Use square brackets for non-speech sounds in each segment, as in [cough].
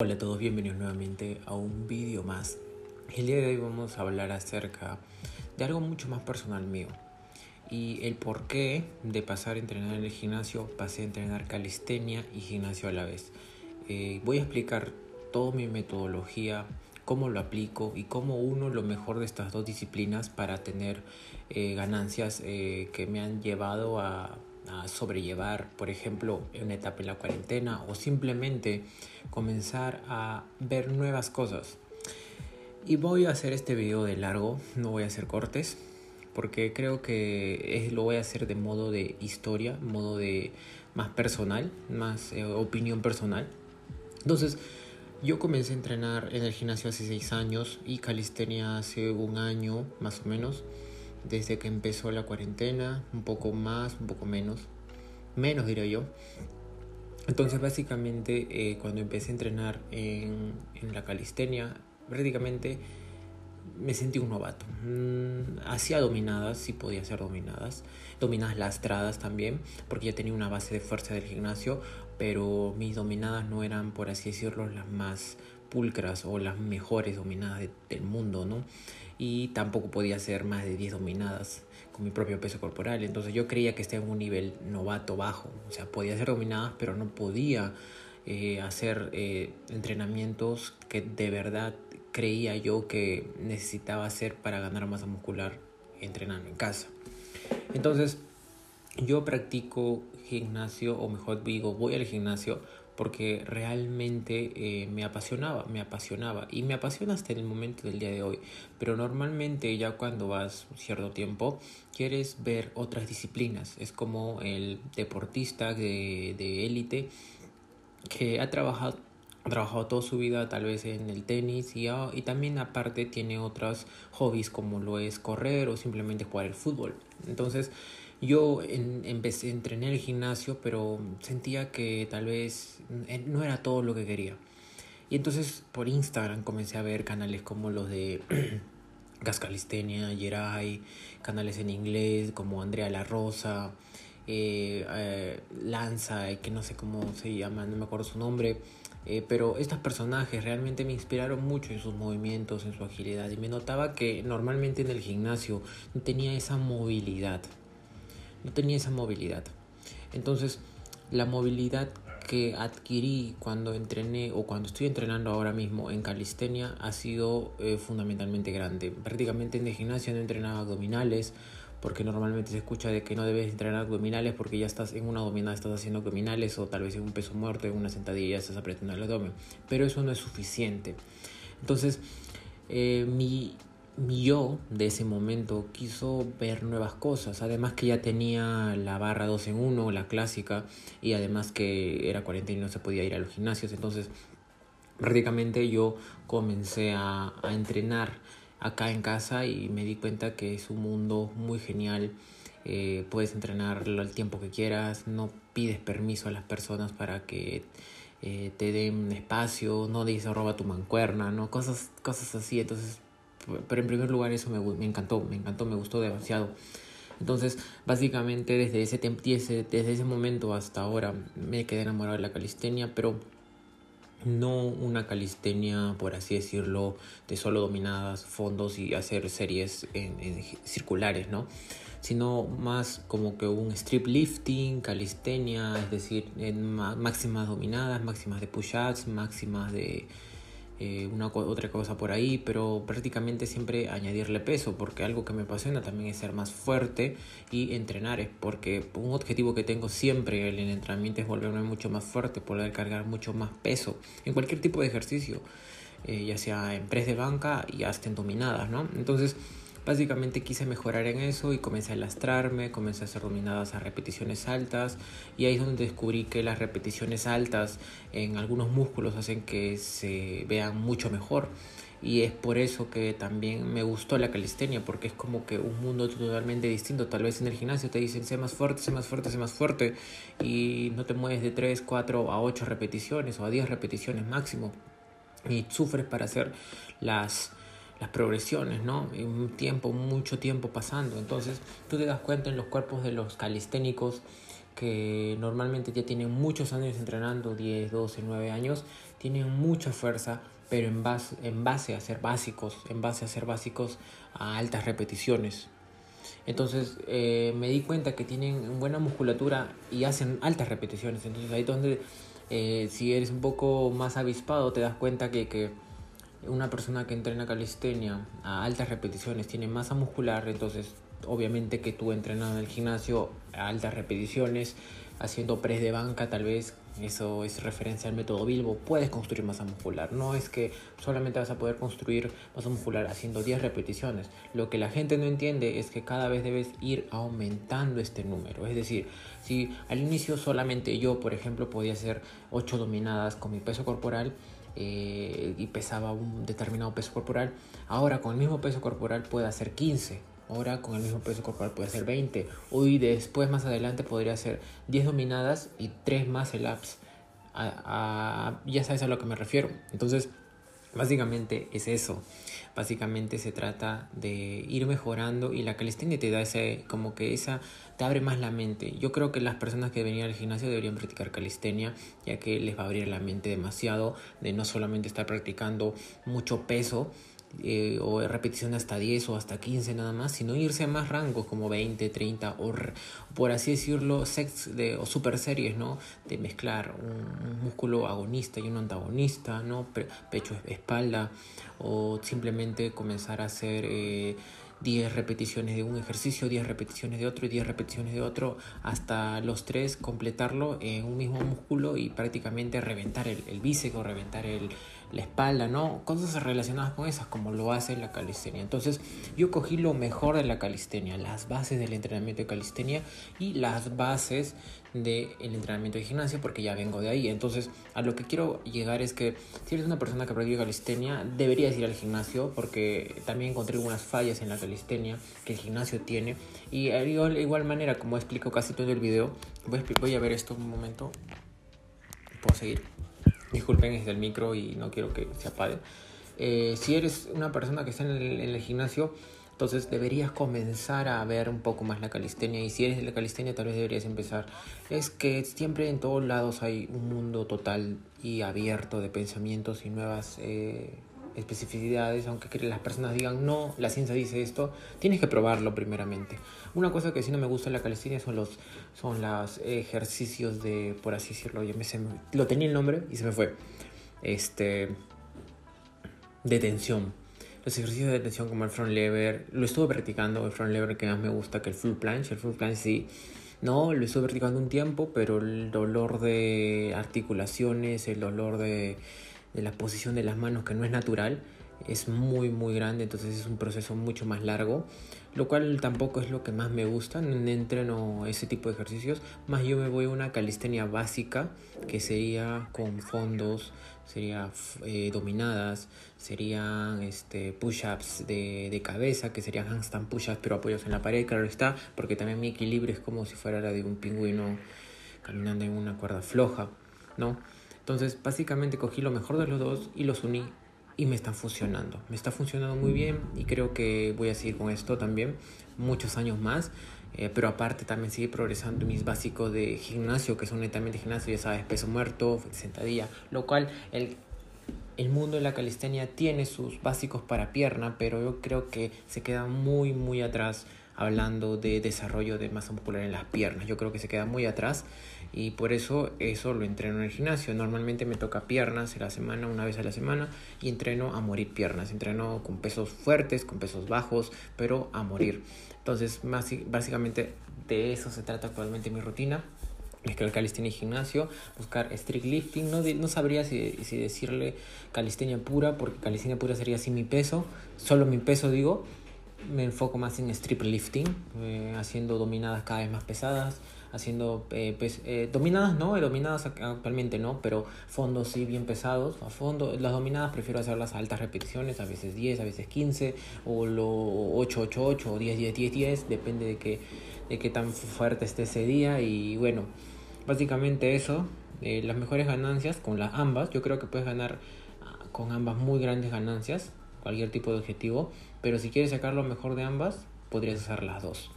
Hola a todos, bienvenidos nuevamente a un vídeo más. El día de hoy vamos a hablar acerca de algo mucho más personal mío y el por qué de pasar a entrenar en el gimnasio pasé a entrenar calistenia y gimnasio a la vez. Eh, voy a explicar toda mi metodología, cómo lo aplico y cómo uno lo mejor de estas dos disciplinas para tener eh, ganancias eh, que me han llevado a a sobrellevar, por ejemplo, una etapa en la cuarentena o simplemente comenzar a ver nuevas cosas. Y voy a hacer este video de largo, no voy a hacer cortes, porque creo que lo voy a hacer de modo de historia, modo de más personal, más eh, opinión personal. Entonces, yo comencé a entrenar en el gimnasio hace 6 años y calistenia hace un año más o menos desde que empezó la cuarentena, un poco más, un poco menos, menos diría yo. Entonces básicamente eh, cuando empecé a entrenar en, en, la calistenia, prácticamente me sentí un novato. Mm, hacía dominadas, sí podía hacer dominadas, dominadas lastradas también, porque ya tenía una base de fuerza del gimnasio, pero mis dominadas no eran, por así decirlo, las más pulcras o las mejores dominadas del mundo, ¿no? y tampoco podía hacer más de 10 dominadas con mi propio peso corporal. Entonces yo creía que estaba en un nivel novato bajo. O sea, podía hacer dominadas, pero no podía eh, hacer eh, entrenamientos que de verdad creía yo que necesitaba hacer para ganar masa muscular entrenando en casa. Entonces yo practico gimnasio, o mejor digo, voy al gimnasio porque realmente eh, me apasionaba, me apasionaba y me apasiona hasta el momento del día de hoy. Pero normalmente ya cuando vas cierto tiempo quieres ver otras disciplinas. Es como el deportista de élite que ha trabajado trabajado toda su vida tal vez en el tenis y, ah, y también aparte tiene otros hobbies como lo es correr o simplemente jugar el fútbol. Entonces yo empecé, entrené el gimnasio, pero sentía que tal vez eh, no era todo lo que quería. Y entonces por Instagram comencé a ver canales como los de [clears throat] Gascalistenia, Yeray, canales en inglés como Andrea La Rosa, eh, eh, Lanza, que no sé cómo se llama, no me acuerdo su nombre. pero estos personajes realmente me inspiraron mucho en sus movimientos, en su agilidad. Y me notaba que normalmente en el gimnasio no tenía esa movilidad no tenía esa movilidad. Entonces, la movilidad que adquirí cuando entrené o cuando estoy entrenando ahora mismo en calistenia ha sido eh, fundamentalmente grande. Prácticamente en el gimnasio no entrenaba abdominales porque normalmente se escucha de que no debes entrenar abdominales porque ya estás en una abdominal, estás haciendo abdominales o tal vez en un peso muerto, en una sentadilla estás apretando el abdomen. Pero eso no es suficiente. Entonces, eh, mi yo de ese momento quiso ver nuevas cosas, además que ya tenía la barra 2 en 1, la clásica, y además que era cuarentena y no se podía ir a los gimnasios, entonces prácticamente yo comencé a, a entrenar acá en casa y me di cuenta que es un mundo muy genial. Eh, puedes entrenarlo al tiempo que quieras, no pides permiso a las personas para que eh, te den espacio, no dices roba tu mancuerna, ¿no? cosas, cosas así. Entonces pero en primer lugar eso me, me encantó, me encantó, me gustó demasiado. Entonces, básicamente desde ese, desde ese momento hasta ahora me quedé enamorado de la calistenia, pero no una calistenia, por así decirlo, de solo dominadas, fondos y hacer series en, circulares, ¿no? Sino más como que un strip lifting, calistenia, es decir, en máximas dominadas, máximas de push-ups, máximas de eh, una otra cosa por ahí, pero prácticamente siempre añadirle peso, porque algo que me apasiona también es ser más fuerte y entrenar, porque un objetivo que tengo siempre en el entrenamiento es volverme mucho más fuerte, poder cargar mucho más peso en cualquier tipo de ejercicio, eh, ya sea en press de banca y hasta en dominadas, ¿no? Entonces, Básicamente quise mejorar en eso y comencé a lastrarme, comencé a hacer dominadas a repeticiones altas y ahí es donde descubrí que las repeticiones altas en algunos músculos hacen que se vean mucho mejor. Y es por eso que también me gustó la calistenia porque es como que un mundo totalmente distinto. Tal vez en el gimnasio te dicen sé más fuerte sé más fuerte sé más fuerte y no te mueves de 3 4 a 8 repeticiones o a 10 repeticiones máximo. Y sufres para hacer las las progresiones, ¿no? Un tiempo, mucho tiempo pasando. Entonces, tú te das cuenta en los cuerpos de los calisténicos que normalmente ya tienen muchos años entrenando, 10, 12, 9 años, tienen mucha fuerza, pero en base, en base a ser básicos, en base a ser básicos a altas repeticiones. Entonces eh, me di cuenta que tienen buena musculatura y hacen altas repeticiones. Entonces ahí es donde eh, si eres un poco más avispado te das cuenta que, que una persona que entrena calistenia a altas repeticiones tiene masa muscular, entonces obviamente que tú entrenando en el gimnasio a altas repeticiones, haciendo press de banca tal vez, eso es referencia al método Bilbo, puedes construir masa muscular. No es que solamente vas a poder construir masa muscular haciendo 10 repeticiones. Lo que la gente no entiende es que cada vez debes ir aumentando este número. Es decir, si al inicio solamente yo, por ejemplo, podía hacer 8 dominadas con mi peso corporal, eh, y pesaba un determinado peso corporal, ahora con el mismo peso corporal puedo hacer 15 Ahora con el mismo peso corporal puede ser 20. Hoy después más adelante podría ser 10 dominadas y 3 más el ups. ya sabes a lo que me refiero. Entonces, básicamente es eso. Básicamente se trata de ir mejorando y la calistenia te da ese, como que esa, te abre más la mente. Yo creo que las personas que venían al gimnasio deberían practicar calistenia, ya que les va a abrir la mente demasiado de no solamente estar practicando mucho peso, eh, o repetición hasta 10 o hasta 15 nada más, sino irse a más rangos como 20, 30 o por así decirlo, sex de, o super series, ¿no? De mezclar un, músculo agonista y un antagonista, ¿no? pecho, espalda o simplemente comenzar a hacer... Eh, 10 repeticiones de un ejercicio, 10 repeticiones de otro y 10 repeticiones de otro, hasta los tres completarlo en un mismo músculo y prácticamente reventar el, el bíceps o reventar el, la espalda, ¿no? Cosas relacionadas con esas, como lo hace la calistenia. Entonces, yo cogí lo mejor de la calistenia, las bases del entrenamiento de calistenia y las bases del entrenamiento de gimnasio, porque ya vengo de ahí. Entonces, a lo que quiero llegar es que si eres una persona que practica calistenia, deberías ir al gimnasio, porque también encontré algunas fallas en la calistenia que el gimnasio tiene. Y de igual, manera, como explico casi todo el video, voy a, voy a ver esto un momento. Puedo seguir. Disculpen, es del micro y no quiero que se apague. Eh, si eres una persona que está en el, gimnasio, entonces deberías comenzar a ver un poco más la calistenia. Y si eres de la calistenia, tal vez deberías empezar. Es que siempre en todos lados hay un mundo total y abierto de pensamientos y nuevas eh, especificidades, aunque las personas digan no, la ciencia dice esto, tienes que probarlo primeramente. Una cosa que sí no me gusta en la calistenia son los son los ejercicios de, por así decirlo, ya me, se lo tenía el nombre y se me fue, este, de tensión. Los ejercicios de tensión como el front lever, lo estuve practicando, el front lever que más me gusta que el full planche, el full planche sí, no, lo estuve practicando un tiempo, pero el dolor de articulaciones, el dolor de la posición de las manos que no es natural es muy muy grande entonces es un proceso mucho más largo lo cual tampoco es lo que más me gusta no entreno ese tipo de ejercicios. Más yo me voy a una calistenia básica que sería con fondos sería eh, dominadas serían este push-ups de, de, cabeza que serían handstand push-ups pero apoyos en la pared claro está porque también mi equilibrio es como si fuera la de un pingüino caminando en una cuerda floja no entonces, básicamente cogí lo mejor de los dos y los uní y me están funcionando. Me está funcionando muy bien y creo que voy a seguir con esto también muchos años más. Eh, pero aparte también sigue progresando mis básicos de gimnasio, que son netamente gimnasio, ya sabes, peso muerto, sentadilla, lo cual el, el mundo de la calistenia tiene sus básicos para pierna, pero yo creo que se queda muy, muy atrás hablando de desarrollo de masa muscular en las piernas. Yo creo que se queda muy atrás y por eso eso lo entreno en el gimnasio. Normalmente me toca piernas en la semana, una vez a la semana, y entreno a morir piernas. Entreno con pesos fuertes, con pesos bajos, pero a morir. Entonces, básicamente de eso se trata actualmente mi rutina. Mezclar calistenia y gimnasio, buscar strict lifting. No, no sabría si, decirle calistenia pura, porque calistenia pura sería así mi peso, solo mi peso digo. Me enfoco más en strip lifting, eh, haciendo dominadas cada vez más pesadas, haciendo eh, eh, dominadas no, dominadas actualmente no, pero fondos sí bien pesados. A fondo, las dominadas prefiero hacerlas a altas repeticiones, a veces 10, a veces 15, o lo 8, 8, 8, o 10, 10, 10, 10, depende de qué, de qué tan fuerte esté ese día. Y bueno, básicamente eso, eh, las mejores ganancias con las ambas, yo creo que puedes ganar ah, con ambas muy grandes ganancias, cualquier tipo de objetivo, pero si quieres sacar lo mejor de ambas, podrías hacer las dos.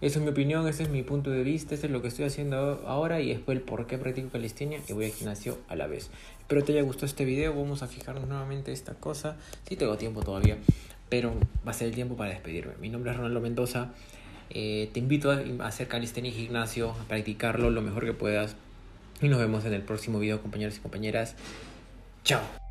Esa es mi opinión, ese es mi punto de vista, ese es lo que estoy haciendo ahora y después el por qué practico calistenia y voy al gimnasio a la vez. Espero te haya gustado este video, vamos a fijarnos nuevamente esta cosa. Sí tengo tiempo todavía, pero va a ser el tiempo para despedirme. Mi nombre es Ronaldo Mendoza. Eh, te invito a hacer calistenia y gimnasio, a practicarlo lo mejor que puedas. Y nos vemos en el próximo video, compañeros y compañeras. Chao.